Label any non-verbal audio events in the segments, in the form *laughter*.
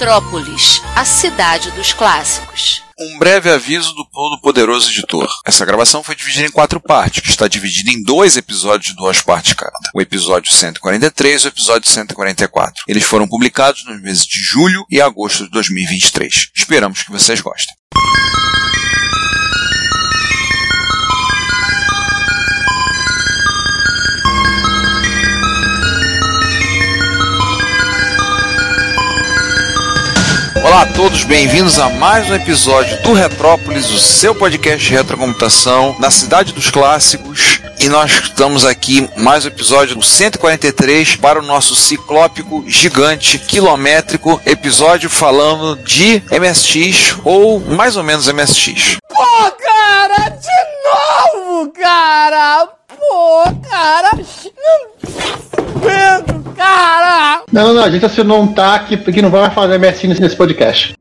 Retrópolis, a cidade dos clássicos. Um breve aviso do Todo-Poderoso Editor. Essa gravação foi dividida em quatro partes, que está dividida em dois episódios de duas partes cada. O episódio 143 e o episódio 144. Eles foram publicados nos meses de julho e agosto de 2023. Esperamos que vocês gostem. Olá a todos, bem-vindos a mais um episódio do Retrópolis, o seu podcast de retrocomputação na cidade dos clássicos. E nós estamos aqui mais um episódio do 143 para o nosso ciclópico gigante quilométrico episódio falando de MSX ou mais ou menos MSX. Pô, cara, de novo, cara! Pô, cara! Não aguento, cara! Não, não, não, a gente assinou um TAC porque não vai fazer MSI nesse podcast.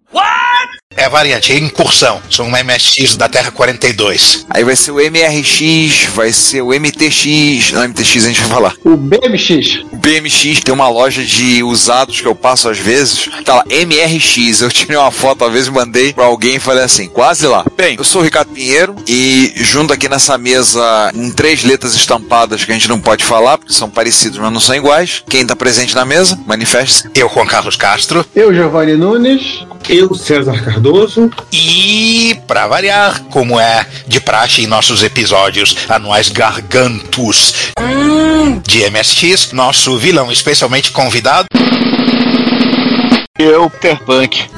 É variante, é incursão. Sou uma MSX da Terra 42. Aí vai ser o MRX, vai ser o MTX, não, MTX a gente vai falar. O BMX. O BMX tem uma loja de usados que eu passo às vezes, tá lá, MRX. Eu tirei uma foto às vezes, mandei pra alguém e falei assim, quase lá. Bem, eu sou o Ricardo Pinheiro e junto aqui nessa mesa, em três letras estampadas que a gente não pode falar, porque são parecidos, mas não são iguais. Quem tá presente na mesa, manifeste-se. Eu, Juan Carlos Castro. Eu, Giovanni Nunes. Eu, César Cardoso. E, pra variar, como é de praxe em nossos episódios anuais gargantos de MSX, nosso vilão especialmente convidado. Eu, Peter Punk,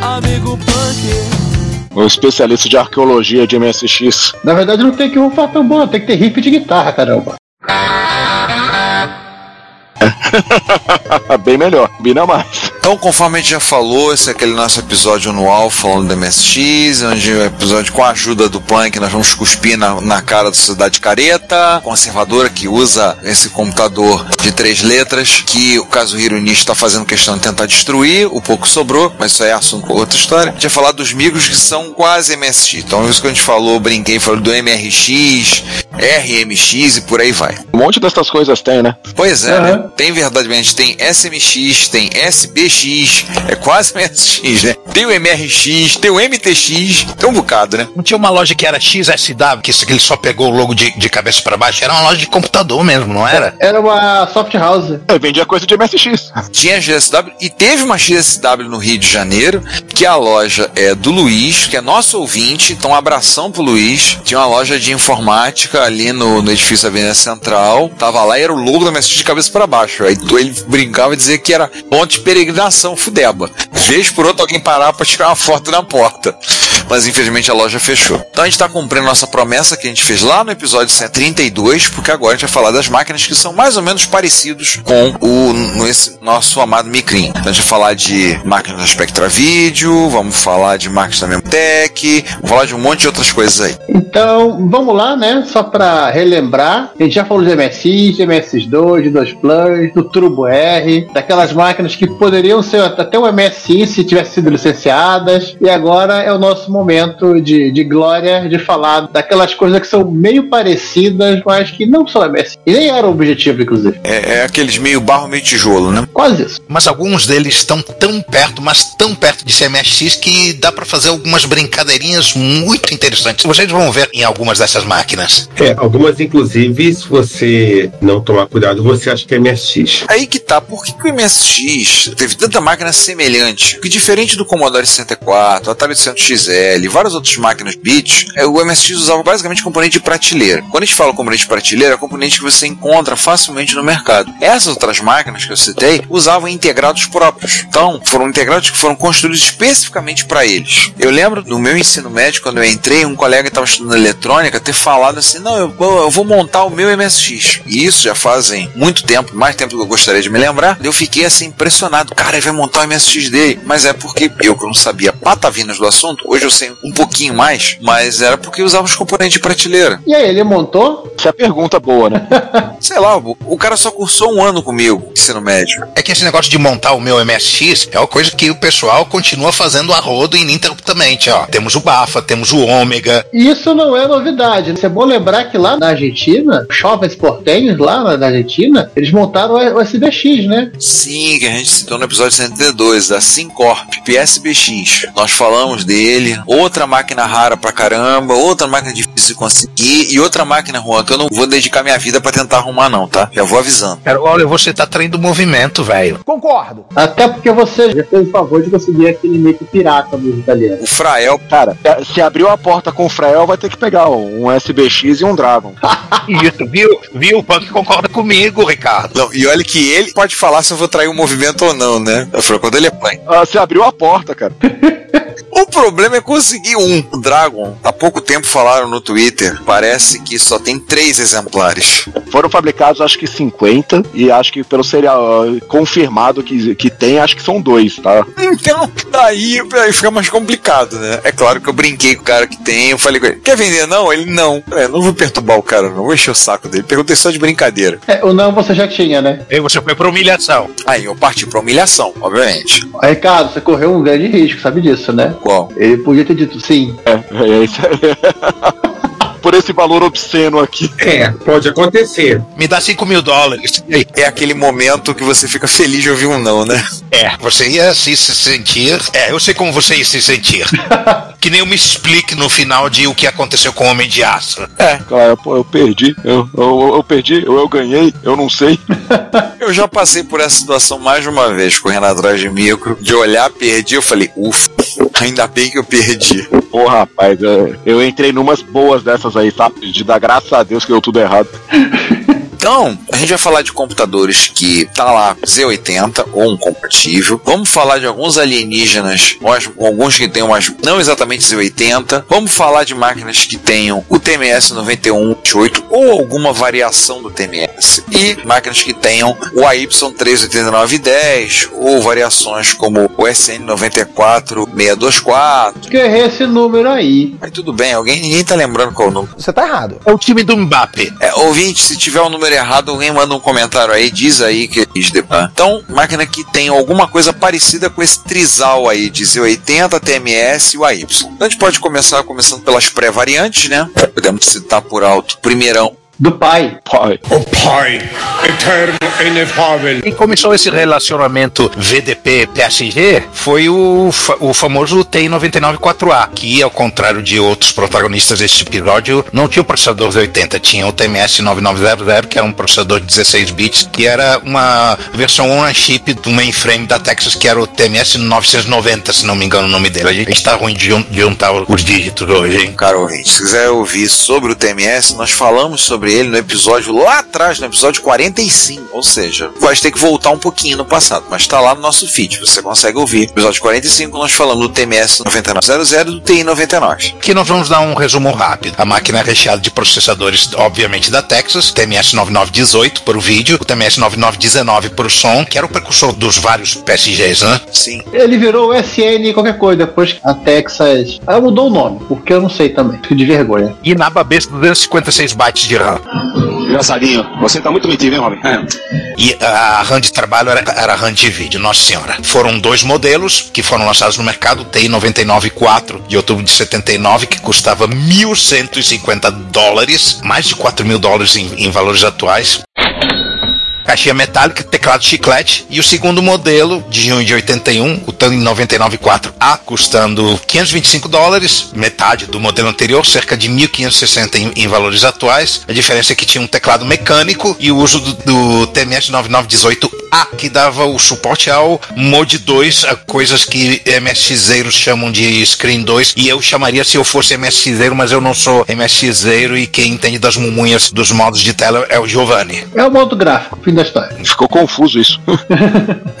Amigo Punk. o especialista de arqueologia de MSX. Na verdade, não tem que falar tão bom, tem que ter riff de guitarra, caramba. *laughs* Bem melhor, combina mais. Então, conforme a gente já falou, esse é aquele nosso episódio anual falando do MSX, onde o episódio com a ajuda do Punk, nós vamos cuspir na, na cara da sociedade careta, conservadora, que usa esse computador de três letras, que o Kazuhiro Nishi está fazendo questão de tentar destruir, o pouco sobrou, mas isso aí é assunto para outra história. A gente vai falar dos micros que são quase MSX. Então, isso que a gente falou, brinquei, falou do MRX, RMX e por aí vai. Um monte dessas coisas tem, né? Pois é, Aham. né? Tem verdadeiramente, tem SMX, tem SBX, é quase *laughs* MSX, né? Tem o MRX, tem o MTX, tem um bocado, né? Não tinha uma loja que era XSW, que isso- que ele só pegou o logo de, de cabeça pra baixo? Era uma loja de computador mesmo, não era? Era uma soft house. Eu vendia coisa de MSX. Tinha a GSW e teve uma GSW no Rio de Janeiro, que a loja é do Luiz, que é nosso ouvinte, então um abração pro Luiz. Tinha uma loja de informática ali no, no edifício Avenida Central, tava lá e era o logo da MSX de cabeça para baixo. Aí ele brincava e dizia que era ponto de peregrinação, Fudeba. Vez por outro alguém parar pra tirar uma foto na porta. Mas infelizmente a loja fechou. Então a gente tá cumprindo nossa promessa que a gente fez lá no episódio 132, porque agora a gente vai falar das máquinas que são mais ou menos parecidos com o nosso amado Micrin. Então a gente vai falar de máquinas da Spectra Video, vamos falar de máquinas da Memtech, vamos falar de um monte de outras coisas aí. Então, vamos lá, né? Só pra relembrar. A gente já falou de MSX, de MSX2, de 2 Plus, do Turbo R, daquelas máquinas que poderiam ser até o MSI se tivessem sido licenciadas. E agora é o nosso momento de, de glória de falar daquelas coisas que são meio parecidas, mas que não são MSI. E nem era o objetivo, inclusive. É, é aqueles meio barro, meio tijolo, né? Quase isso. Mas alguns deles estão tão perto, mas tão perto de ser MSX que dá pra fazer algumas brincadeirinhas muito interessantes. Vocês vão ver em algumas dessas máquinas. É, algumas, inclusive, se você não tomar cuidado, você acha que é MSX. Aí que tá, por que, que o MSX teve tanta máquina semelhante? Que diferente do Commodore 64, Atari 800XL, várias outras máquinas bits, é, o MSX usava basicamente componente de prateleira. Quando a gente fala componente de prateleira, é componente que você encontra facilmente no mercado. Essas outras máquinas que eu citei usavam integrados próprios. Então, foram integrados que foram construídos especificamente para eles. Eu lembro no meu ensino médio, quando eu entrei, um colega que estava estudando eletrônica ter falado assim: Não, eu, eu vou montar o meu MSX. E isso já fazem muito tempo, mais tempo do que eu gostaria de me lembrar. Eu fiquei assim impressionado. Cara, ele vai montar o MSX dele. Mas é porque eu que não sabia patavinas do assunto, hoje eu sei um pouquinho mais, mas era porque eu usava os componentes de prateleira. E aí, ele montou? Essa é a pergunta boa, né? *laughs* Sei lá, o, o cara só cursou um ano comigo, ensino médio. É que esse negócio de montar o meu MSX é uma coisa que o pessoal continua fazendo a rodo ininterruptamente, ó. Temos o Bafa, temos o Ômega. Isso não é novidade. É bom lembrar que lá na Argentina, jovens portenhos lá na- na Argentina, eles montaram o SBX, né? Sim, que a gente citou no episódio 102, da Syncorp, PSBX. Nós falamos dele. Outra máquina rara pra caramba, outra máquina difícil de conseguir e outra máquina, Juan, que eu não vou dedicar minha vida pra tentar arrumar, não, tá? Já vou avisando. Cara, olha, você tá traindo o movimento, velho. Concordo. Até porque você já fez o favor de conseguir aquele meio que pirata dos italianos. O Frael, Cara, se abriu a porta com o Frael, vai ter que pegar um SBX e um Dragon. *laughs* Isso, viu? Viu? O Punk concorda comigo, Ricardo. não, e olha que ele pode falar se eu vou trair o movimento ou não, né? Eu falei, quando ele é pai. Ah, se abriu a porta, cara. *laughs* O problema é conseguir um. O Dragon, há pouco tempo falaram no Twitter, parece que só tem três exemplares. Foram fabricados acho que 50 e acho que pelo serial ah, confirmado que, que tem, acho que são dois, tá? Então, daí, aí fica mais complicado, né? É claro que eu brinquei com o cara que tem, eu falei com ele, quer vender não? Ele, não. É, não vou perturbar o cara, não vou encher o saco dele. Perguntei só de brincadeira. É, o não você já tinha, né? Aí você foi pra humilhação. Aí eu parti pra humilhação, obviamente. Ricardo, você correu um grande risco, sabe disso, né? Qual? Ele podia ter dito sim. É, é isso aí. *laughs* Por esse valor obsceno aqui. É, pode acontecer. Me dá 5 mil dólares. É aquele momento que você fica feliz de ouvir um não, né? É, você ia se, se sentir. É, eu sei como você ia se sentir. *laughs* que nem eu me explique no final de o que aconteceu com o Homem de Aço. Cara, pô, eu perdi. Eu, eu, eu perdi, eu, eu ganhei, eu não sei. *laughs* Eu já passei por essa situação mais de uma vez, correndo atrás de micro, de olhar, perdi, eu falei, ufa, ainda bem que eu perdi. Porra, rapaz, é, eu entrei numas boas dessas aí, sabe? De dar graças a Deus que deu tudo errado. *laughs* Então, a gente vai falar de computadores que tá lá Z80 ou um compatível. Vamos falar de alguns alienígenas, alguns que tenham umas não exatamente Z80. Vamos falar de máquinas que tenham o TMS 9128 ou alguma variação do TMS. E máquinas que tenham o AY38910 ou variações como o SN94624. Que errei esse número aí. Aí tudo bem, alguém ninguém tá lembrando qual é o número. Você tá errado. É o time do Mbappe. É, ouvinte, se tiver o número errado, alguém manda um comentário aí, diz aí que diz depois. Então, máquina que tem alguma coisa parecida com esse trisal aí, de Z80, TMS e o AY. Então a gente pode começar começando pelas pré-variantes, né? Podemos citar por alto. Primeirão, Do pai. Pai. O Pai, eterno e inefável. Quem começou esse relacionamento VDP-PSG foi o, fa- o famoso TI-99-4A, que, ao contrário de outros protagonistas deste episódio, não tinha o processador Z80, tinha o TMS-9900, que era um processador de 16 bits, que era uma versão on-chip do mainframe da Texas, que era o TMS-990, se não me engano o nome dele. A gente tá ruim de juntar os dígitos hoje, hein? cara ouvinte, se quiser ouvir sobre o TMS, nós falamos sobre ele no episódio lá atrás, no episódio 45. Ou seja, vai ter que voltar um pouquinho no passado, mas tá lá no nosso feed, você consegue ouvir. Episódio 45, nós falamos do TMS 9900 e do TI 99. Aqui nós vamos dar um resumo rápido. A máquina é recheada de processadores, obviamente, da Texas, TMS 9918 para o vídeo, o TMS 9919 para o som, que era o precursor dos vários PSGs, né? Sim. Ele virou o SN qualquer coisa, depois que a Texas. Ela mudou o nome, porque eu não sei também. Fico de vergonha. E na babesca 256 bytes de RAM. Engraçadinho, você tá muito metido, hein, Robin? É. E a RAM de trabalho era, era RAM de vídeo, nossa senhora. Foram dois modelos que foram lançados no mercado, TI 994 de outubro de 79, que custava 1.150 dólares, mais de 4 mil dólares em, em valores atuais. Caixinha metálica, teclado chiclete e o segundo modelo de junho de 81, o TAN 994A, custando 525 dólares, metade do modelo anterior, cerca de 1.560 em, valores atuais. A diferença é que tinha um teclado mecânico e o uso do, do TMS 9918 A, que dava o suporte ao Mode 2, a coisas que MSXeiros chamam de Screen 2, e eu chamaria se eu fosse MSXeiro, mas eu não sou MSXeiro e quem entende das mumunhas dos modos de tela é o Giovanni. É o modo gráfico, fim da história. Ficou confuso isso.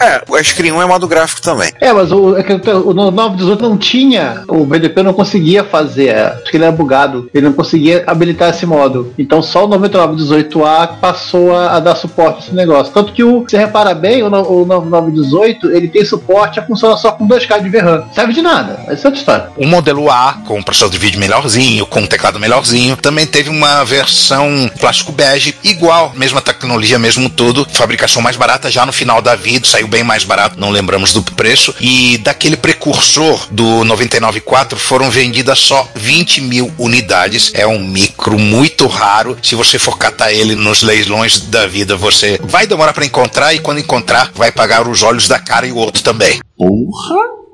É, o Screen 1 é modo gráfico também. É, mas o, é que o 918 não tinha, o BDP não conseguia fazer, é, acho que ele era bugado, ele não conseguia habilitar esse modo. Então só o 9918A passou a, a dar suporte a esse negócio. Tanto que o, você repara bem, o, o 9918 ele tem suporte a funcionar só com 2K de VRAM. Serve de nada, essa é outra história. O modelo A, com um processador de vídeo melhorzinho, com um teclado melhorzinho, também teve uma versão plástico bege, igual, mesma tecnologia, mesmo fabricação mais barata já no final da vida, saiu bem mais barato, não lembramos do preço, e daquele precursor do 99.4 foram vendidas só 20 mil unidades, é um micro muito raro, se você for catar ele nos leilões da vida, você vai demorar para encontrar, e quando encontrar, vai pagar os olhos da cara e o outro também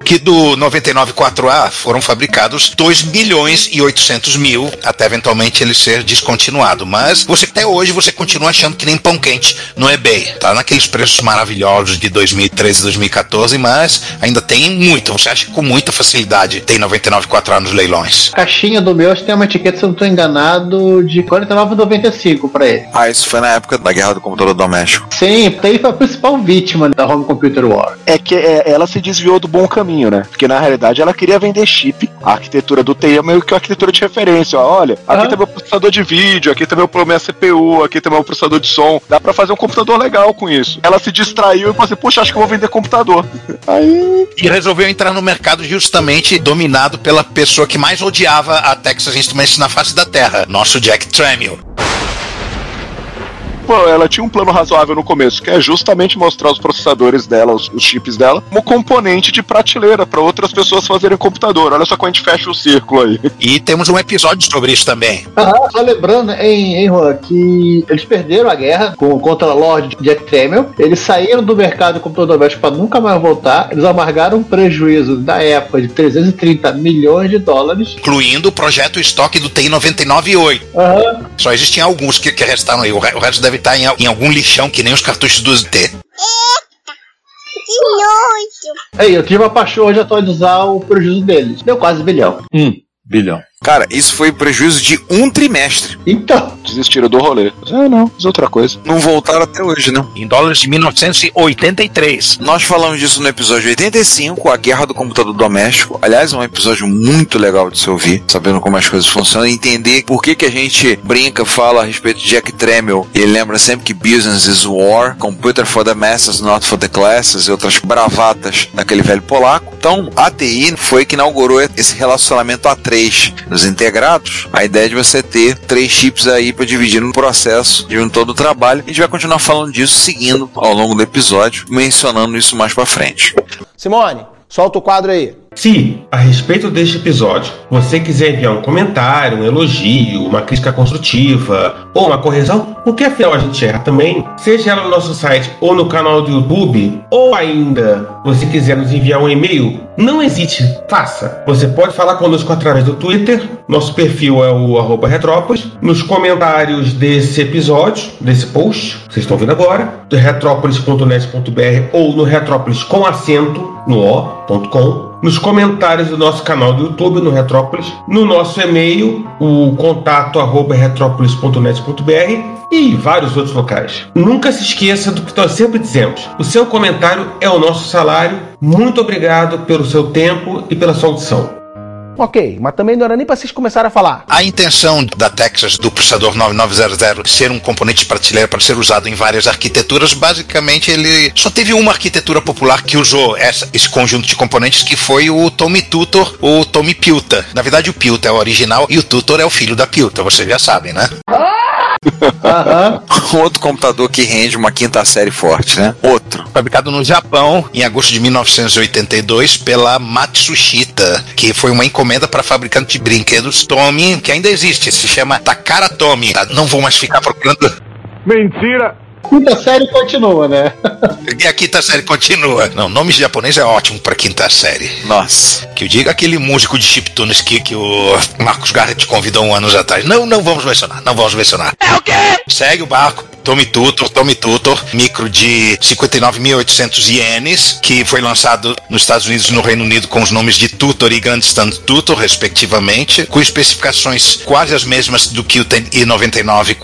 que do 99.4A foram fabricados 2 milhões e 800 mil, até eventualmente ele ser descontinuado. Mas você até hoje você continua achando que nem pão quente no eBay. Tá naqueles preços maravilhosos de 2013 2014, mas ainda tem muito. Você acha que com muita facilidade tem 99.4A nos leilões. A caixinha do meu acho que tem uma etiqueta, se eu não estou enganado, de 49,95 para ele. Ah, isso foi na época da guerra do computador doméstico. Sim, ele foi a principal vítima da Home Computer War. É que é, ela se desviou do bom caminho, né? Porque na realidade ela queria vender chip. A arquitetura do TI é meio que uma arquitetura de referência. Ó, olha, aqui tem meu processador de vídeo, aqui tem meu minha CPU, aqui tem meu processador de som. Dá pra fazer um computador legal com isso. Ela se distraiu e falou assim: Poxa, acho que eu vou vender computador. *laughs* Aí. E resolveu entrar no mercado justamente dominado pela pessoa que mais odiava a Texas Instruments na face da Terra, nosso Jack Tramiel. Ela tinha um plano razoável no começo, que é justamente mostrar os processadores dela, os, os chips dela, como componente de prateleira para outras pessoas fazerem computador. Olha só como a gente fecha o círculo aí. E temos um episódio sobre isso também. Aham, só lembrando, hein, hein, Juan, que eles perderam a guerra com, contra Lord Jack Tramiel. Eles saíram do mercado de computador doméstico para nunca mais voltar. Eles amargaram um prejuízo da época de 330 milhões de dólares. Incluindo o projeto estoque do TI 99.8. Aham. Só existem alguns que, que restaram aí. O resto deve estar em, al- em algum lixão, que nem os cartuchos do ZT. Aí, eu tive a paixão de atualizar o prejuízo deles. Deu quase bilhão. Bilhão. Cara, isso foi prejuízo de um trimestre. Então, Desistiram do rolê. Ah, não, fiz outra coisa. Não voltaram até hoje, né? Em dólares de 1983. Nós falamos disso no episódio 85, a guerra do computador doméstico. Aliás, é um episódio muito legal de se ouvir, sabendo como as coisas funcionam, e entender por que, que a gente brinca, fala a respeito de Jack Tramiel. Ele lembra sempre que business is war, computer for the masses, not for the classes, e outras bravatas daquele velho polaco. Então, a TI foi que inaugurou esse relacionamento A3 dos integrados. A ideia de você ter três chips aí para dividir no processo de um todo o trabalho. A gente vai continuar falando disso seguindo ao longo do episódio, mencionando isso mais para frente. Simone, solta o quadro aí. Se, a respeito deste episódio, você quiser enviar um comentário, um elogio, uma crítica construtiva ou uma correção, porque afinal a gente erra também, seja ela no nosso site ou no canal do YouTube, ou ainda você quiser nos enviar um e-mail, não hesite, faça. Você pode falar conosco através do Twitter, nosso perfil é o arroba Retrópolis, nos comentários desse episódio, desse post, vocês estão vendo agora, do retrópolis.net.br ou no Retrópolis com acento no o.com, nos comentários do nosso canal do YouTube no Retrópolis, no nosso e-mail, o contato arroba retrópolis.net.br e vários outros locais. Nunca se esqueça do que nós sempre dizemos: o seu comentário é o nosso salário. Muito obrigado pelo seu tempo e pela sua audição. Ok, mas também não era nem pra vocês começarem a falar. A intenção da Texas do processador 9900 ser um componente de prateleira para ser usado em várias arquiteturas, basicamente ele só teve uma arquitetura popular que usou essa- esse conjunto de componentes que foi o Tommy Tutor ou Tommy Pilta. Na verdade, o Pilta é o original e o Tutor é o filho da Pilta, vocês já sabem, né? Aham. Outro computador que rende uma quinta série forte, né? Outro. Fabricado no Japão em agosto de 1982 pela Matsushita, que foi uma encomenda para fabricante de brinquedos Tommy, que ainda existe, se chama Takara Tommy. Tá? Não vou mais ficar procurando. Quinta série continua, né? E a quinta série continua. Não, nome japonês é ótimo pra quinta série. Nossa. Que eu diga aquele músico de chiptunes que, que o Marcos Garrett convidou um anos atrás. Não, não vamos mencionar, não vamos mencionar. É o quê? Segue o barco. Tommy Tutor, Tommy Tutor, micro de 59.800 ienes, que foi lançado nos Estados Unidos e no Reino Unido com os nomes de Tutor e Grandstand Tutor, respectivamente, com especificações quase as mesmas do que o i99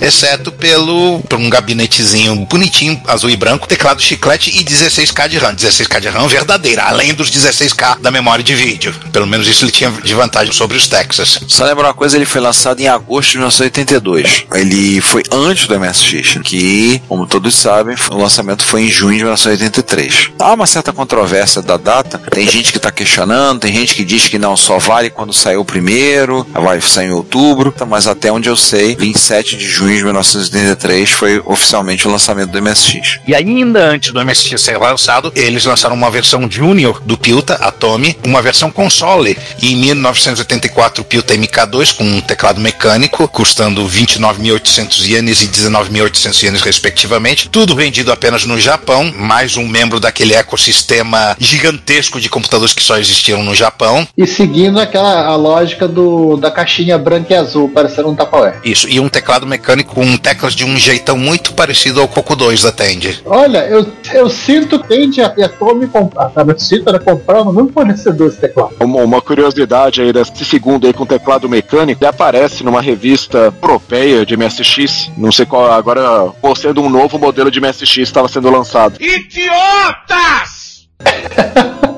exceto pelo por um gabinetezinho bonitinho, azul e branco, teclado chiclete e 16K de RAM. 16K de RAM verdadeira, além dos 16K da memória de vídeo. Pelo menos isso ele tinha de vantagem sobre os Texas. Só lembrar uma coisa, ele foi lançado em agosto de 1982. Ele foi antes do MSX, que, como todos sabem, o lançamento foi em junho de 1983. Há uma certa controvérsia da data. Tem gente que está questionando, tem gente que diz que não só vale quando saiu o primeiro, vai sair em outubro, mas até onde eu sei, 27 de junho de 1983 foi oficialmente o lançamento do MSX. E ainda antes do MSX ser lançado, eles lançaram uma versão Junior do Pilta, Atomy, uma versão console. E em 1984, o Pilta MK2 com um teclado mecânico, custando 29.800 ienes e 19.800 ienes respectivamente. Tudo vendido apenas no Japão, mais um membro daquele ecossistema gigantesco de computadores que só existiam no Japão. E seguindo aquela a lógica do, da caixinha branca e azul, parecendo um Tupperware. Isso, e um teclado mecânico com teclas de um jeitão muito parecido ao Coco 2 da Tandy. Olha, eu, eu sinto Tandy e a Tommy comprar? Eu sinto era comprar no mesmo fornecedor esse teclado. Uma, uma curiosidade aí desse segundo aí com teclado mecânico, ele aparece numa revista europeia de MSX, não sei qual, agora por sendo um novo modelo de MSX estava sendo lançado. Idiotas! *laughs*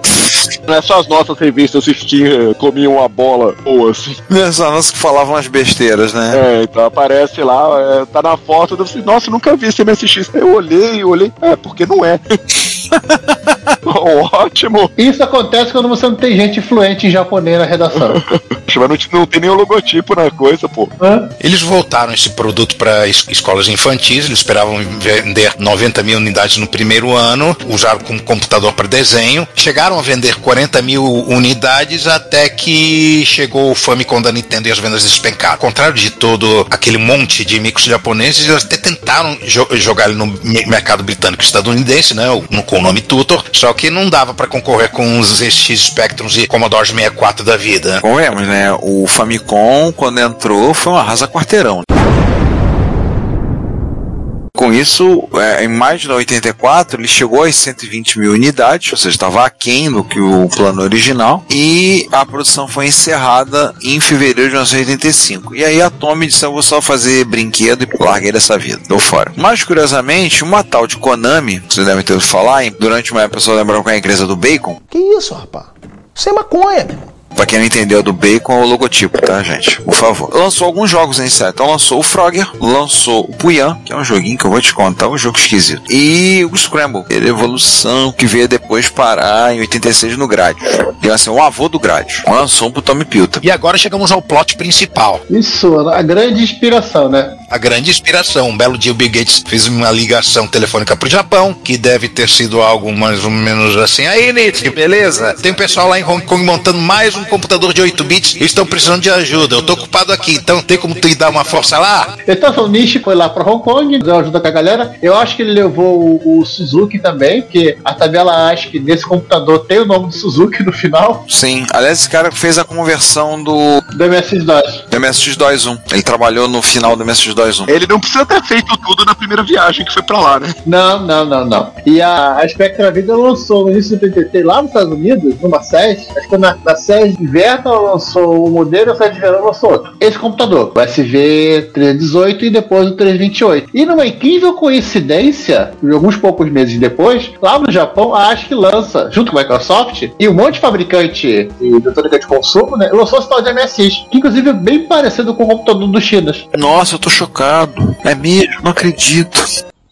Não é só as nossas revistas Steam comiam uma bola boa assim. Só nós que falavam as besteiras, né? É, então aparece lá, é, tá na foto, eu falei, nossa, nunca vi esse MSX. Eu olhei, olhei, é, porque não é. *laughs* *laughs* Ótimo! Isso acontece quando você não tem gente fluente em japonês na redação. *laughs* Mas não, não tem nem o logotipo na coisa, pô. Hã? Eles voltaram esse produto para escolas infantis, eles esperavam vender 90 mil unidades no primeiro ano, usaram como computador para desenho, chegaram a vender 40 mil unidades até que chegou o Famicom da Nintendo e as vendas despencaram. Ao contrário de todo aquele monte de micros japoneses, eles até tentaram jo jogar ele no me- mercado britânico e estadunidense, né, no- com o nome Tutor, só que não dava para concorrer com os ZX Spectrums e Commodore 64 da vida. Convenhamos, né? O Famicom, quando entrou, foi uma rasa quarteirão. Com isso, é, em maio de 84, ele chegou às 120 mil unidades, ou seja, estava aquém do que o plano original, e a produção foi encerrada em fevereiro de 1985. E aí a Tommy disse: Eu vou só fazer brinquedo e larguei dessa vida, deu fora. Mais curiosamente, uma tal de Konami, vocês devem ter ouvido falar, durante uma época, pessoal lembraram com a empresa do Bacon, Que isso, rapaz? Isso é maconha, meu irmão. Pra quem não entendeu do Bacon, é o logotipo, tá, gente? Por favor. Lançou alguns jogos em série. Então lançou o Frogger, lançou o Puyan, que é um joguinho que eu vou te contar, um jogo esquisito. E o Scramble, ele é a evolução que veio depois parar em 86 no Gradius. Ele assim, o avô do Gradius. Lançou pro Tommy Pilta. E agora chegamos ao plot principal. Isso, a grande inspiração, né? A grande inspiração. Um belo dia o Bill Gates fez uma ligação telefônica pro Japão, que deve ter sido algo mais ou menos assim. Aí, Nietzsche, beleza? Tem pessoal lá em Hong Kong montando mais um computador de 8 bits e estão precisando de ajuda. Eu tô ocupado aqui, então tem como tu ir dar uma força lá? Então, o Nishi foi lá para Hong Kong, deu ajuda com a galera. Eu acho que ele levou o, o Suzuki também, porque a tabela acha que nesse computador tem o nome do Suzuki no final, Sim. Aliás, esse cara fez a conversão do, do MS-DOS. do MSX2 1. Ele trabalhou no final do MSX2 1. Ele não precisa ter feito tudo na primeira viagem que foi pra lá, né? Não, não, não, não. E a, a Spectra Vida lançou no início do PTT lá nos Estados Unidos, numa SES, acho que na, na SES de inverno ela lançou um modelo e a SES de verão lançou outro. Esse computador, o SV 318 e depois o 328. E numa incrível coincidência, alguns poucos meses depois, lá no Japão, a ASCII lança, junto com a Microsoft, e um monte de fabricante de eletrônica de consumo, né, lançou esse tal de MSX, que inclusive é bem parecido com o computador do Chinas. Nossa, eu tô chocado. É mesmo? Não acredito.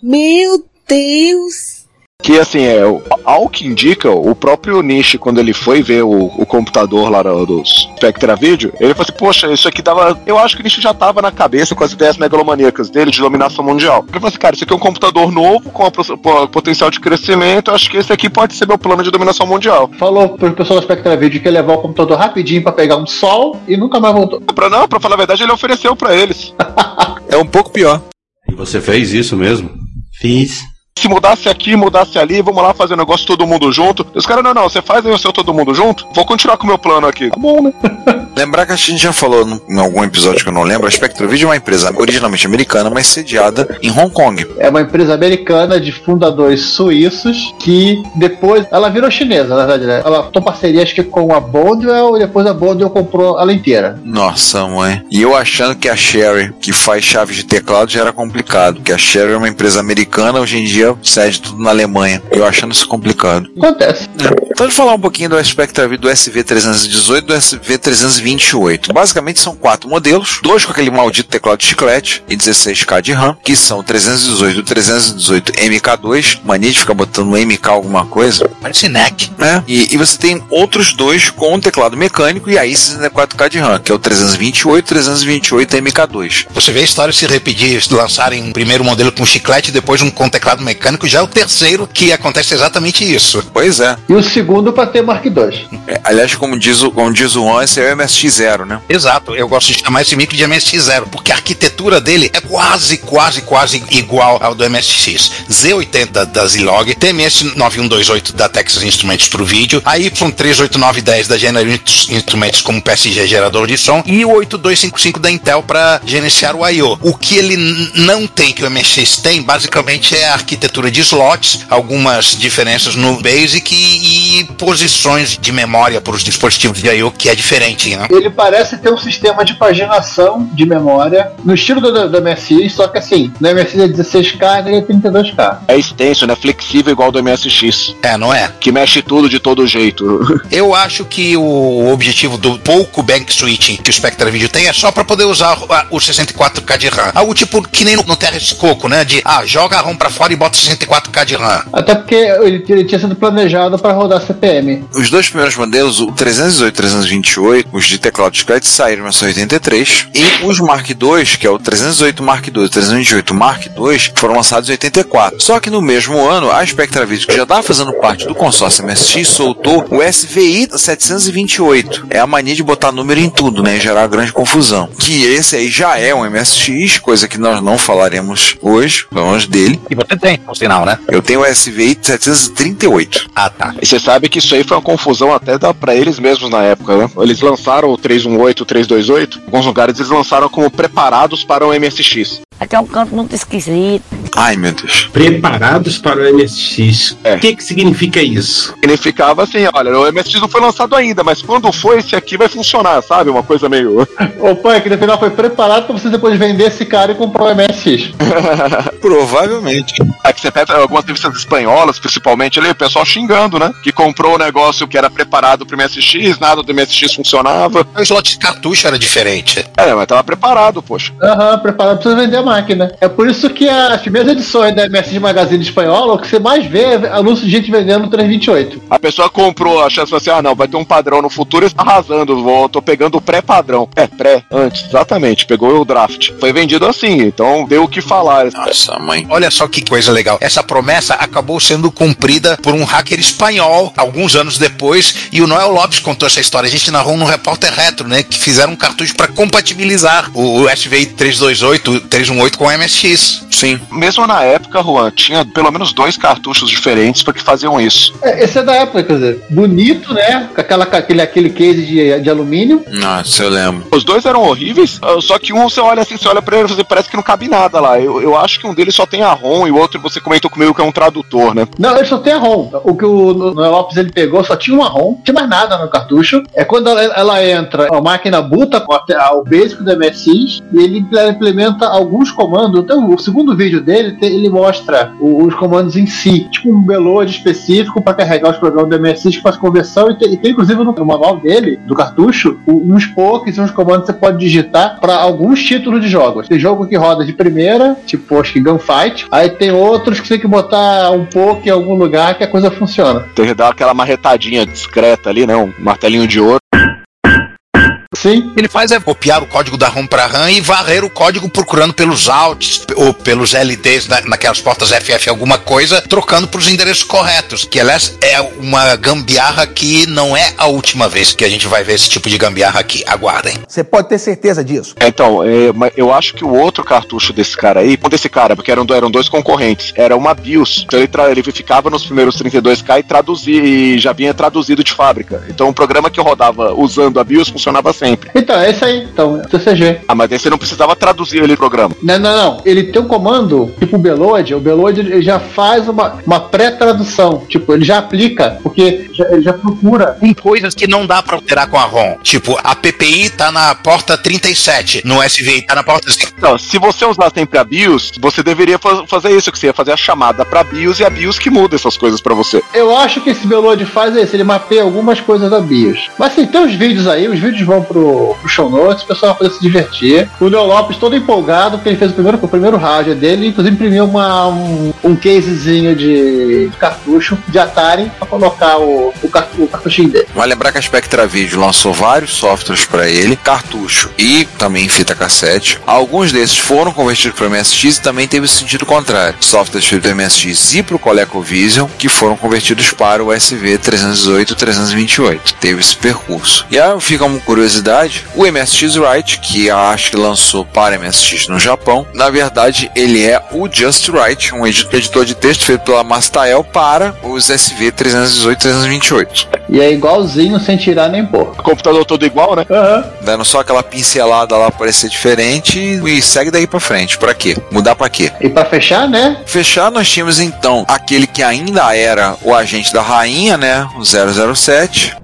Meu Deus! Que assim, é, o- ao que indica, o próprio Nishi, quando ele foi ver o, o computador lá do- dos Spectra Video, ele falou assim: Poxa, isso aqui dava. Eu acho que o Nishi já tava na cabeça com as ideias megalomaníacas dele de dominação mundial. Ele falou assim: Cara, isso aqui é um computador novo, com a po- potencial de crescimento. eu Acho que esse aqui pode ser meu plano de dominação mundial. Falou pro pessoal da Spectra Video que ia levar o computador rapidinho pra pegar um sol e nunca mais voltou. Pra, não, pra falar a verdade, ele ofereceu pra eles. *laughs* É um pouco pior. E você fez isso mesmo? Fiz. Se mudasse aqui, mudasse ali, vamos lá fazer o negócio todo mundo junto. E os caras, não, não, você faz aí o seu todo mundo junto, vou continuar com o meu plano aqui. Tá bom, né? *laughs* Lembrar que a gente já falou em algum episódio que eu não lembro, a Spectrovid é uma empresa originalmente americana, mas sediada em Hong Kong. É uma empresa americana de fundadores suíços que depois ela virou chinesa, na verdade. Né? Ela tomou parceria acho que com a Bondwell e depois a Bondwell comprou ela inteira. Nossa, mãe. E eu achando que a Sherry, que faz chaves de teclado, já era complicado. Porque a Sherry é uma empresa americana, hoje em dia cede tudo na Alemanha. Eu achando isso complicado. Acontece. Então, de falar um pouquinho do Spectravid do SV318 e do SV328. Basicamente são quatro modelos, dois com aquele maldito teclado de chiclete e 16K de RAM, que são o 318 e o 318 MK2. Mania de ficar botando no MK alguma coisa. Parece NEC. né? E, e você tem outros dois com um teclado mecânico e aí 64K de RAM, que é o 328 e 328 MK2. Você vê a história se repetir, lançarem um primeiro modelo com chiclete, depois um com teclado mecânico, já é o terceiro que acontece exatamente isso. Pois é. E o segundo para ter Mark II. É, aliás, como diz o, como diz o Juan, esse é o MSX0, né? Exato, eu gosto de chamar esse micro de MSX0, porque a arquitetura dele é quase, quase, quase igual ao do MSX. Z80 da Zilog, TMS 9128 da Texas Instruments pro vídeo, a Y38910 da General Instruments como PSG gerador de som e o 8255 da Intel para gerenciar o I/O. O que ele não tem que o MSX tem, basicamente é a arquitetura de slots, algumas diferenças no BASIC e, e posições de memória para os dispositivos de I/O que é diferente, né? Ele parece ter um sistema de paginação de memória no estilo do, do MSI, só que assim, no MSI é 16K e nele é 32K. É extenso, né? Flexível igual do MSX. É, não é? Que mexe tudo de todo jeito. *laughs* Eu acho que o objetivo do pouco bank switching que o Spectra Video tem é só para poder usar a- o 64K de RAM. Algo tipo que nem no, no Terrace Coco, né? De, ah, joga a RAM pra fora e bota 64K de RAM. Até porque ele, ele tinha sido planejado para rodar CPM. Os dois primeiros modelos, o 318 e 328, os de teclado de chiclete, saíram em 1983. E os Mark II, que é o 318 Mark II e o 328 Mark II, foram lançados em 84. Só que no mesmo ano, a Spectravid, que já estava fazendo parte do consórcio MSX, soltou o SVI 728. É a mania de botar número em tudo, né? E gerar grande confusão. Que esse aí já é um MSX, coisa que nós não falaremos hoje, pelo menos dele. E você tem, por sinal, né? Eu tenho o SVI 738. Ah, tá. E você sabe que isso aí foi uma confusão até da, pra eles mesmos na época, né? Eles lançaram o 318, o 328. Em alguns lugares eles lançaram como preparados para o MSX. Aqui é um canto muito esquisito. Ai, meu Deus. Preparados para o MSX. É. O que, que significa isso? Significava assim, olha, o MSX não foi lançado ainda, mas quando for, esse aqui vai funcionar, sabe? Uma coisa meio. *laughs* O Punk, no final foi preparado para você depois vender esse cara e comprar o MSX. *laughs* Provavelmente. É que você pega algumas revistas espanholas, principalmente ali, o pessoal xingando, né? Que comprou o negócio que era preparado pro MSX, nada do MSX funcionava. O slot de cartucho era diferente. É, mas tava preparado, poxa. Aham, preparado para você vender a máquina. É por isso que as primeiras edições da MSX Magazine espanhola, o que você mais vê é anúncio de gente vendendo 328. A pessoa comprou achando assim, ah não, vai ter um padrão no futuro e está arrasando, vou, tô pegando o pré-padrão. É, pré, antes, exatamente, pegou o draft. Foi vendido assim, então deu o que falar. Nossa, mãe. Olha só que coisa legal. Essa promessa acabou sendo cumprida por um hacker espanhol alguns anos depois e o Noel Lopes contou essa história. A gente narrou no Repórter Retro, né? Que fizeram um cartucho para compatibilizar o, SVI 328, 318 com o MSX. Sim. Mesmo na época, Juan, tinha pelo menos dois cartuchos diferentes para que faziam isso. É, esse é da época, quer dizer, bonito, né? Com aquela, com aquele, aquele case de, de alumínio. Nossa, eu lembro. Os dois eram horríveis, ah, só que um você olha assim, você olha pra ele e você parece que não cabe nada lá. Eu, eu acho que um deles só tem a ROM e o outro você comentou comigo que é um tradutor, né? Não, ele só tem a ROM. O que o Noel Lopes ele pegou só tinha uma ROM, não tinha mais nada no cartucho. É quando ela, ela entra, a máquina buta com o básico do MSX e ele implementa alguns comandos. Então, o segundo vídeo dele, ele mostra os comandos em si, tipo um belode específico para carregar os programas do MSX faz conversão. E tem, e tem, inclusive no, manual dele, do cartucho, uns poucos, uns comandos que você pode digitar para alguns títulos de jogos. Tem jogo que roda de primeira, tipo acho que Gunfight. Aí tem outros que você tem que botar um pouco em algum lugar que a coisa funciona. Tem que dar aquela marretadinha discreta ali, né? Um martelinho de ouro. Sim. Ele faz é copiar o código da ROM para RAM e varrer o código procurando pelos ALTs ou pelos LDs na, naquelas portas FF alguma coisa, trocando para os endereços corretos. Que, aliás, é uma gambiarra que não é a última vez que a gente vai ver esse tipo de gambiarra aqui. Aguardem. Você pode ter certeza disso. Então, é, eu acho que o outro cartucho desse cara aí, não desse cara, porque eram, eram dois concorrentes, era uma BIOS. Então ele, ele ficava nos primeiros 32K e traduzia, e já vinha traduzido de fábrica. Então o programa que rodava usando a BIOS funcionava sempre. Então, é isso aí. Então, TCG. Ah, mas aí você não precisava traduzir ele pro programa. Não, não, não. Ele tem um comando, tipo o Beload, o Beload ele já faz uma, uma pré-tradução. Tipo, ele já aplica, porque já- ele já procura. Tem coisas que não dá pra alterar com a ROM. Tipo, a PPI tá na porta 37, no SVI tá na porta 5. Então, se você usar sempre a BIOS, você deveria fa- fazer isso, que você ia fazer a chamada pra BIOS e a BIOS que muda essas coisas pra você. Eu acho que esse Beload faz é isso, ele mapeia algumas coisas da BIOS. Mas assim, tem os vídeos aí, os vídeos vão pro, pro show notes, o pessoal vai poder se divertir. O Leo Lopes todo empolgado, porque ele fez o primeiro, o primeiro hardware dele, inclusive imprimiu uma, um, um casezinho de, de cartucho de Atari pra colocar o, o, o cartuchinho dele. Vale lembrar que a Spectra Video lançou vários softwares para ele, cartucho e também fita cassete. Alguns desses foram convertidos para MSX e também teve o sentido contrário. Softwares feitos para MSX e para o ColecoVision que foram convertidos para o SV 318 e 328. Teve esse percurso. E aí fica uma curiosidade, o MSX Write, que a ASCII lançou para MSX no Japão, na verdade ele é o Just Write, um edi- editor de texto feito pela Mastael para os SV 318 e 328. E é igualzinho, sem tirar nem pôr. O computador todo igual, né? Aham. dando só aquela pincelada lá para ser diferente e segue daí pra frente. Pra quê? Mudar pra quê? E pra fechar, né? Fechar, nós tínhamos então aquele que ainda era o agente da rainha, né? O 007.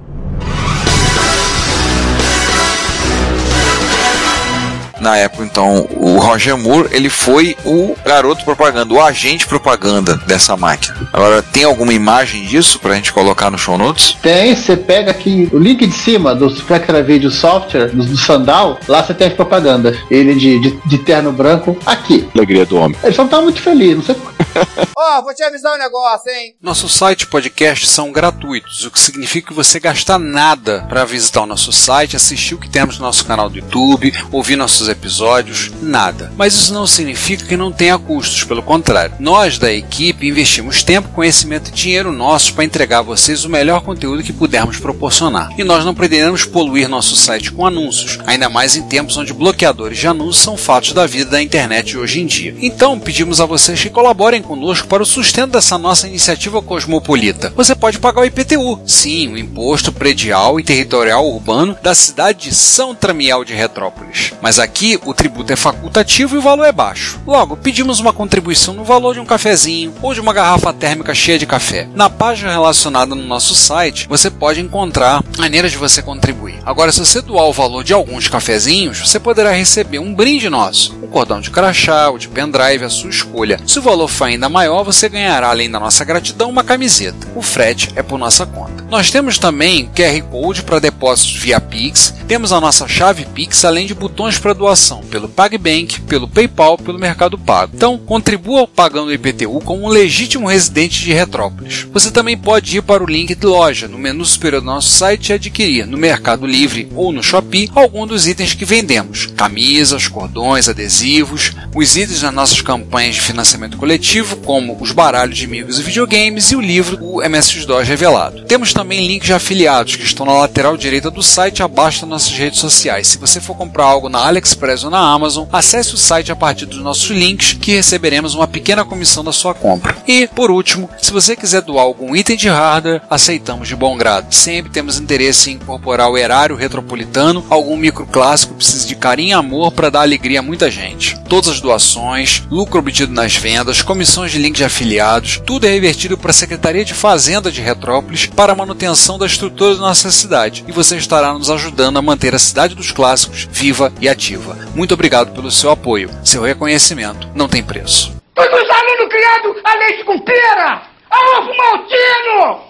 Na época, então, o Roger Moore, ele foi o garoto propaganda, o agente propaganda dessa máquina. Agora, tem alguma imagem disso pra gente colocar no show notes? Tem, você pega aqui o link de cima do Spectra Video Software, do, do Sandal, lá você tem as propagandas. Ele de, de, de terno branco, aqui. Alegria do homem. Ele só não tá muito feliz, não sei por *laughs* Ó, vou te avisar um negócio, hein? Nosso site e podcast são gratuitos, o que significa que você gasta nada para visitar o nosso site, assistir o que temos no nosso canal do YouTube, ouvir nossos episódios, nada. Mas isso não significa que não tenha custos, pelo contrário. Nós da equipe investimos tempo, conhecimento e dinheiro nossos para entregar a vocês o melhor conteúdo que pudermos proporcionar. E nós não pretenderemos poluir nosso site com anúncios, ainda mais em tempos onde bloqueadores de anúncios são fatos da vida da internet de hoje em dia. Então, pedimos a vocês que colaborem conosco para o sustento dessa nossa iniciativa cosmopolita. Você pode pagar o IPTU, sim, o Imposto Predial e Territorial Urbano da cidade de São Tramiel de Retrópolis. Mas aqui o tributo é facultativo e o valor é baixo. Logo, pedimos uma contribuição no valor de um cafezinho ou de uma garrafa térmica cheia de café. Na página relacionada no nosso site, você pode encontrar maneiras de você contribuir. Agora, se você doar o valor de alguns cafezinhos, você poderá receber um brinde nosso, um cordão de crachá ou de pendrive, a sua escolha. Se o valor for ainda maior, você ganhará, além da nossa gratidão, uma camiseta. O frete é por nossa conta. Nós temos também QR Code para depósitos via Pix, temos a nossa chave Pix, além de botões para doação pelo PagBank, pelo PayPal, pelo Mercado Pago. Então, contribua pagando o IPTU como um legítimo residente de Retrópolis. Você também pode ir para o link de loja no menu superior do nosso site e adquirir no Mercado Livre ou no Shopee algum dos itens que vendemos: camisas, cordões, adesivos, os itens das nossas campanhas de financiamento coletivo, como os baralhos de amigos e videogames e o livro O MSX2 Revelado. Temos também links de afiliados que estão na lateral direita do site abaixo das nossas redes sociais. Se você for comprar algo na AliExpress ou na Amazon, acesse o site a partir dos nossos links que receberemos uma pequena comissão da sua compra. E, por último, se você quiser doar algum item de hardware, aceitamos de bom grado. Sempre temos interesse em incorporar o erário retropolitano, algum microclássico precisa de carinho e amor para dar alegria a muita gente. Todas as doações, lucro obtido nas vendas, comissões de link de afiliados, tudo é revertido para a Secretaria de Fazenda de Retrópolis para a manutenção da estrutura da nossa cidade. E você estará nos ajudando a manter a cidade dos clássicos viva e ativa. Muito obrigado pelo seu apoio. Seu reconhecimento não tem preço. Todos os alunos criados a leite com pera, a ovo maltino,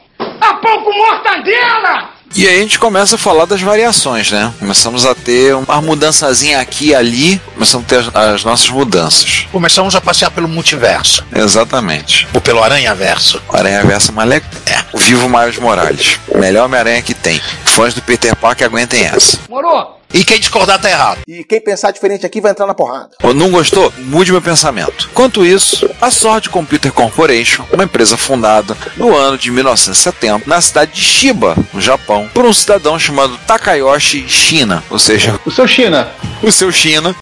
a pão com mortadela. E aí a gente começa a falar das variações, né? Começamos a ter uma mudançazinha aqui e ali, começamos a ter as, as nossas mudanças. Começamos a passear pelo multiverso. Exatamente. Ou pelo Aranha-Verso. O Aranha-Verso mais legal. É. O Vivo Miles Morales. Melhor Homem-Aranha que tem. Fãs do Peter Parker aguentem essa. Moro, E quem discordar tá errado. E quem pensar diferente aqui vai entrar na porrada. Ou não gostou? Mude meu pensamento. Enquanto isso, a Sword Computer Corporation, uma empresa fundada no ano de 1970 na cidade de Shiba, no Japão, por um cidadão chamado Takayoshi Shina, ou seja, O seu China. o seu China.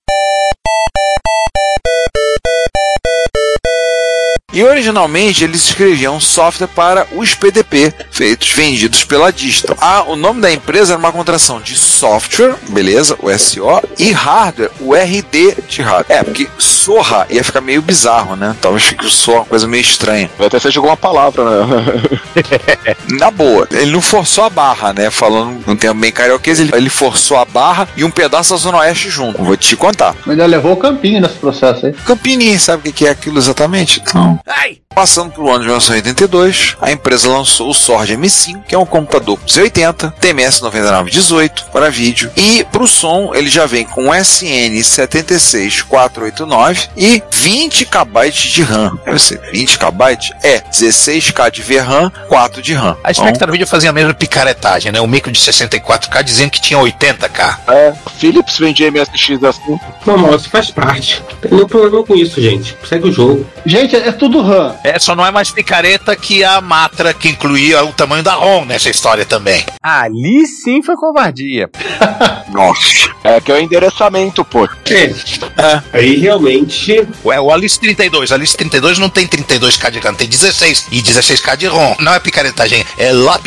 E originalmente eles escreviam software para os PDP, feitos vendidos pela Digital. Ah, o nome da empresa era uma contração de software, beleza, o SO, e hardware, o RD de hardware. É, porque Sorra ia ficar meio bizarro, né? Talvez fique o Sorra uma coisa meio estranha. Vai até ser alguma palavra, né? *laughs* *laughs* Na boa, ele não forçou a barra, né? Falando um termo bem carioquês, ele, ele forçou a barra e um pedaço da Zona Oeste junto. Vou te contar. Ainda levou o campinho nesse processo aí. Campinho, sabe o que é aquilo exatamente. Então. hey! Passando pelo ano de 1982, a empresa lançou o Sword M5, que é um computador 280, TMS 9918 para vídeo, e para o som ele já vem com SN 76489 e 20 KB de RAM. Deve ser 20 KB? É, 16K de VRAM, 4 de RAM. A Spectravideo fazia a mesma picaretagem, né? O micro de 64K dizendo que tinha 80K. É, Philips vende MSX assim. Normal, isso faz parte. Tem nenhum problema com isso, gente. Segue o jogo. Gente, é tudo RAM. É, só não é mais picareta que a Matra, que incluía o tamanho da ROM nessa história também. Ali sim foi covardia. *laughs* Nossa. É que é o endereçamento, pô. É. Aí realmente. Ué, o Alice 32. Alice 32 não tem 32K de RAM, tem 16 e 16K de ROM. Não é picaretagem, é lá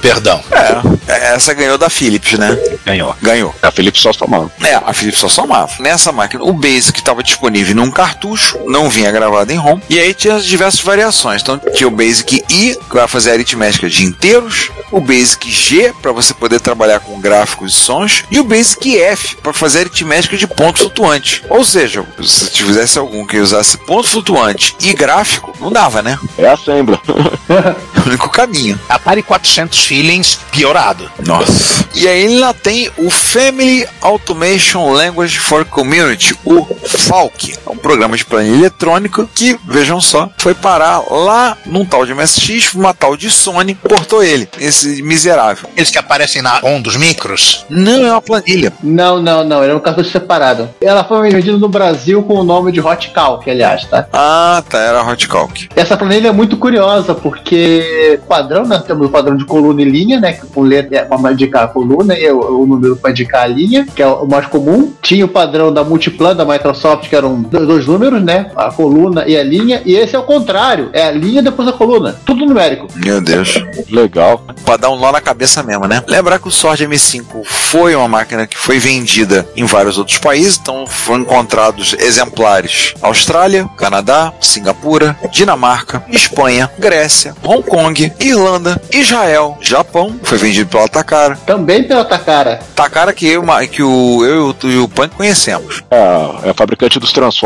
Perdão. É, essa ganhou da Philips, né? Ganhou. Ganhou. A Philips só tomava. É, a Philips só somava. Nessa máquina, o Basic estava disponível num cartucho, não vinha gravado em ROM, e aí tinha as diversas variações. Então tinha o Basic I, que vai fazer aritmética de inteiros, o Basic G, para você poder trabalhar com gráficos e sons, e o Basic F, para fazer aritmética de ponto flutuante. Ou seja, se tivesse algum que usasse ponto flutuante e gráfico, não dava, né? É a Assembla. *laughs* o único caminho. Atari 400 Feelings piorado. Nossa. E aí ele ainda tem o Family Automation Language for Community, o FALC. É um programa de planilha eletrônica que, vejam só, foi parar lá num tal de MSX, uma tal de Sony, portou ele, esse miserável. Eles que aparecem na ROM dos micros? Não, é uma planilha. Não, não, não. Ele é um cartucho separado. Ela foi vendida no Brasil com o nome de Hot Calc, aliás, tá? Ah, tá, era Hot Calc. Essa planilha é muito curiosa, porque padrão, nós temos o padrão de coluna e linha, né? Com letra para indicar a coluna e o, o número para indicar a linha, que é o mais comum. Tinha o padrão da Multiplan da Microsoft, que eram dois números, né? A coluna e a linha. E esse é o contrário. É a linha depois a coluna. Tudo numérico. Meu Deus. Legal. Pra dar um nó na cabeça mesmo, né? Lembrar que o Sword M5 foi uma máquina que foi vendida em vários outros países, então foram encontrados exemplares Austrália, Canadá, Singapura, Dinamarca, Espanha, Grécia, Hong Kong, Irlanda, Israel, Japão, foi vendido pela Takara. Também pela Takara. Takara que eu, que o, eu e o Tu- e o Punk conhecemos. É, é a fabricante dos Transformers.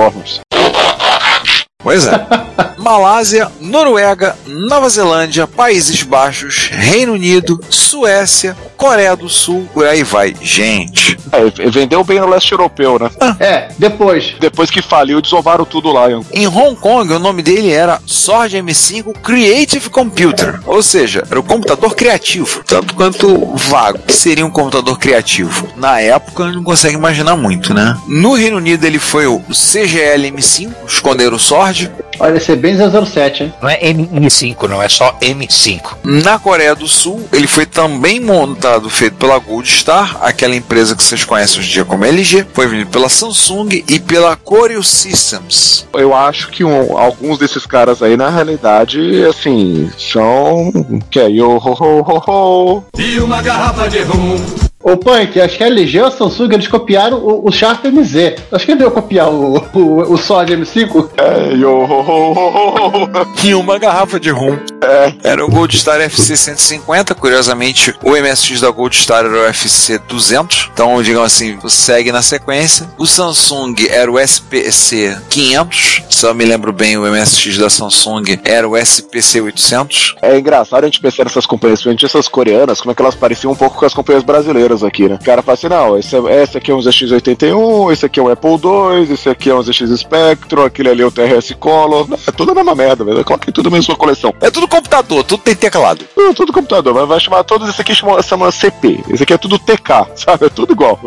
Pois é. *laughs* Malásia, Noruega, Nova Zelândia, Países Baixos, Reino Unido, Suécia, Coreia do Sul, por aí vai. Gente. É, vendeu bem no leste europeu, né? É, depois. Depois que faliu, desovaram tudo lá. hein? Em Hong Kong, o nome dele era Sword M5 Creative Computer, ou seja, era o computador criativo, tanto quanto vago. Que seria um computador criativo? Na época, não consegue imaginar muito, né? No Reino Unido, ele foi o CGL M5, esconderam o Sword. Olha, esse é bem 007, hein? Não é M5, não, é só M5. Na Coreia do Sul, ele foi também montado, feito pela Gold Star, aquela empresa que vocês conhecem hoje em dia como LG. Foi vendido pela Samsung e pela Koryo Systems. Eu acho que um- alguns desses caras aí, na realidade, assim, são. Que é yo ho ho ho ho. E uma garrafa de rum. Ô Punk, acho que a LG ou a Samsung eles copiaram o, o Sharp MZ. Acho que ele deu copiar o, o, o Sword M5. É, yo ho ho ho ho. E uma garrafa de rum. Era o Gold Star FC 150. Curiosamente, o MSX da Gold Star era o FC 200. Então, digamos assim, segue na sequência. O Samsung era o SPC 500. Se eu me lembro bem, o MSX da Samsung era o SPC 800. É engraçado a gente pensar nessas companhias, principalmente essas coreanas, como é que elas pareciam um pouco com as companhias brasileiras. Aqui, né? O cara fala assim, não, esse, é- esse aqui é um ZX81, esse aqui é um Apple II, esse aqui é um ZX Spectrum, aquele ali é o TRS Color. Não, É tudo a mesma merda, velho. Coloquei tudo na mesma coleção. É tudo computador, tudo tem teclado. Não, tudo computador, mas vai chamar todos esse aqui chama, chama CP. Esse aqui é tudo TK, *laughs* sabe? É tudo igual.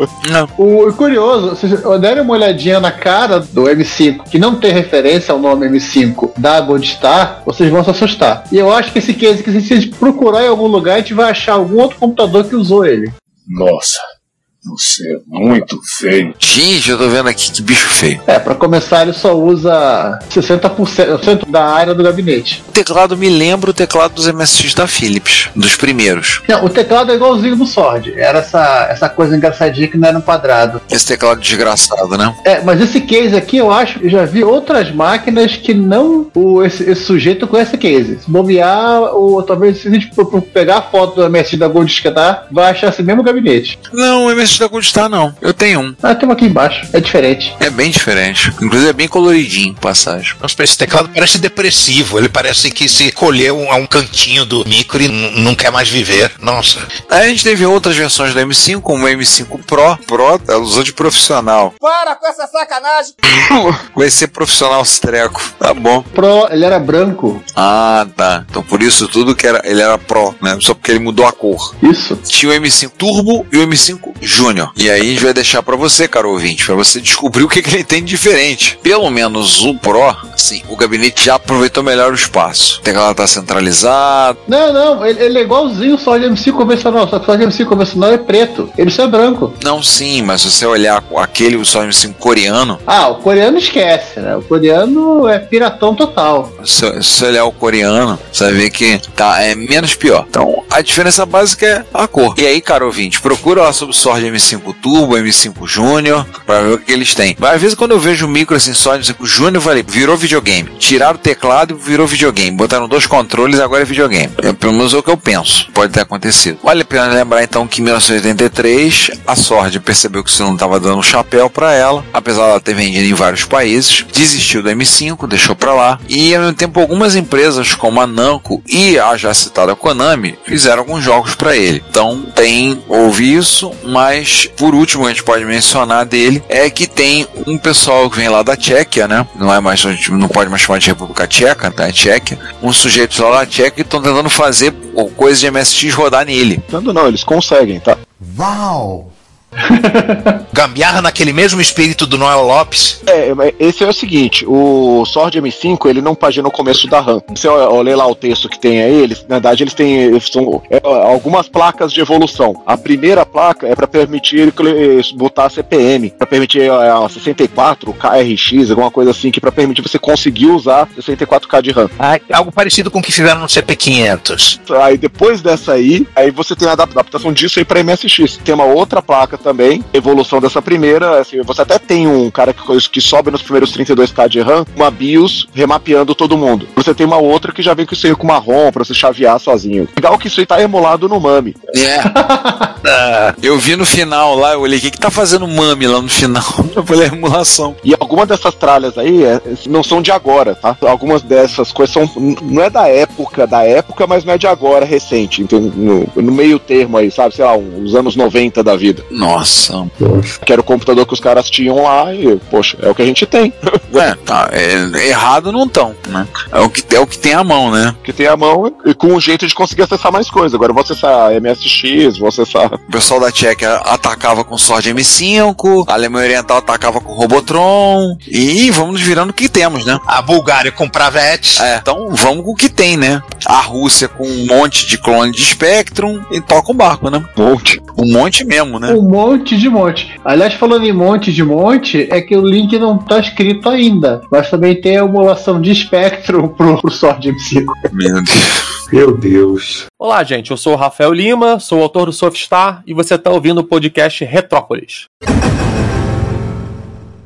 O o curioso, vocês derem uma olhadinha na cara do M5, que não tem referência ao nome M5 da Goldstar, vocês vão se assustar. E eu acho que esse case, que se a gente procurar em algum lugar, a gente vai achar algum outro computador que usou ele. Nossa, você é muito feio. Gente, eu tô vendo aqui que bicho feio. É, pra começar, ele só usa 60% da área do gabinete. O teclado me lembra o teclado dos MSX da Philips, dos primeiros. Não, o teclado é igualzinho do Sword. Era essa, essa coisa engraçadinha que não era um quadrado. Esse teclado desgraçado, né? É, mas esse case aqui eu acho que eu já vi outras máquinas que não o, esse, esse sujeito com esse case. Se bobear, ou talvez se a gente pegar a foto do MSX da Gold Scatar, vai achar esse mesmo gabinete. Não, o MSX da Goldstar não. Eu tenho um. Ah, tem um aqui embaixo. É diferente. É bem diferente. Inclusive é bem coloridinho, passagem. Nossa, esse teclado parece depressivo. Ele parece que se colheu a um cantinho do micro e não quer mais viver. Nossa. Aí a gente teve outras versões do M5, como o M5 Pro. Pro, ela usou de profissional. Para com essa sacanagem! *laughs* Vai ser profissional esse treco. Tá bom. Pro, ele era branco. Ah, tá. Então por isso tudo que era, ele era Pro, né? Só porque ele mudou a cor. Isso. Tinha o M5 Turbo e o M5 Júnior. E aí a gente vai deixar pra você, caro ouvinte, pra você descobrir o que, que ele tem de diferente. Pelo menos o Pro, sim, o gabinete já aproveitou melhor o espaço. O teclado tá centralizado. Não, não, ele, ele é igualzinho só de MC convencional, só que só de MC convencional é preto. Ele só é branco. Não, sim, mas se você olhar aquele o só M5 coreano, Ah, o coreano esquece, né? O coreano é piratão total. se, se você olhar o coreano, você vai ver que tá, é menos pior. Então, a diferença básica é a cor. E aí, caro ouvinte, procura lá sobre o Sword M5 Turbo, M5 Júnior, pra ver o que eles têm. Mas às vezes quando eu vejo o micro assim, Sword M5 Júnior, eu falei, virou videogame. Tiraram o teclado e virou videogame. Botaram dois controles agora é videogame. É, pelo menos é o que eu penso. Pode ter acontecido. Vale a pena lembrar então que em 1983, a Sword percebeu que isso não estava dando chapéu pra ela, apesar dela ter vendido em vários países, desistiu do M5, deixou pra lá, e ao mesmo tempo algumas empresas como a Namco e a já citada Konami fizeram alguns jogos pra ele. Então tem, houve isso, mas por último a gente pode mencionar dele é que tem um pessoal que vem lá da Tchequia, né? Não é mais, a gente não pode mais chamar de República Tcheca, tá? É Tchequia. Uns sujeitos lá da Tchequia que estão tentando fazer coisas de MSX rodar nele. Tanto não, eles conseguem, tá? Uau! *laughs* Gambiarra naquele mesmo espírito do Noel Lopes. É, esse é o seguinte, o Sword M5 ele não pagina no começo da RAM. Se eu, ler lá o texto que tem aí, eles, na verdade eles têm eles são, é, algumas placas de evolução. A primeira placa é para permitir botar a CPM, para permitir a 64 KRX, alguma coisa assim, que para permitir você conseguir usar 64K de RAM. Ah, algo parecido com o que fizeram no CP500. Aí depois dessa aí, aí você tem a adap- adaptação disso aí para MSX. Tem uma outra placa também, evolução dessa primeira. Assim, você até tem um cara que, que sobe nos primeiros 32k de RAM, uma BIOS remapeando todo mundo. Você tem uma outra que já vem com isso aí com uma ROM pra você chavear sozinho. Legal que isso aí tá emulado no MAME. É. *laughs* *laughs* eu vi no final lá, eu olhei, o que, que tá fazendo Mami lá no final? *laughs* Eu falei, é emulação. E algumas dessas tralhas aí é, não são de agora, tá? Algumas dessas coisas são. Não é da época, da época, mas não é de agora, recente. entende? No, no meio termo aí, sabe? Sei lá, uns anos 90 da vida. Nossa. Que era o computador que os caras tinham lá e, poxa, é o que a gente tem. *laughs* É, tá. é, errado não tão, né? É o, que, é o que tem à mão, né? Que tem a mão e com um jeito de conseguir acessar mais coisas. Agora eu vou acessar MSX, vou acessar. O pessoal da Tchequia atacava com Sword M5, a Alemanha Oriental atacava com Robotron, e vamos virando o que temos, né? A Bulgária com Pravete. É, então vamos com o que tem, né? A Rússia com um monte de clone de Spectrum e toca o barco, né? Um monte. Um monte mesmo, né? Um monte de monte. Aliás, falando em monte de monte, é que o link não tá escrito ainda. Mas também tem a emulação de Spectrum pro, pro Sword M5. Meu Deus. Meu Deus. Olá, gente. Eu sou o Rafael Lima, sou o autor do Softstar e você está ouvindo o podcast Retrópolis.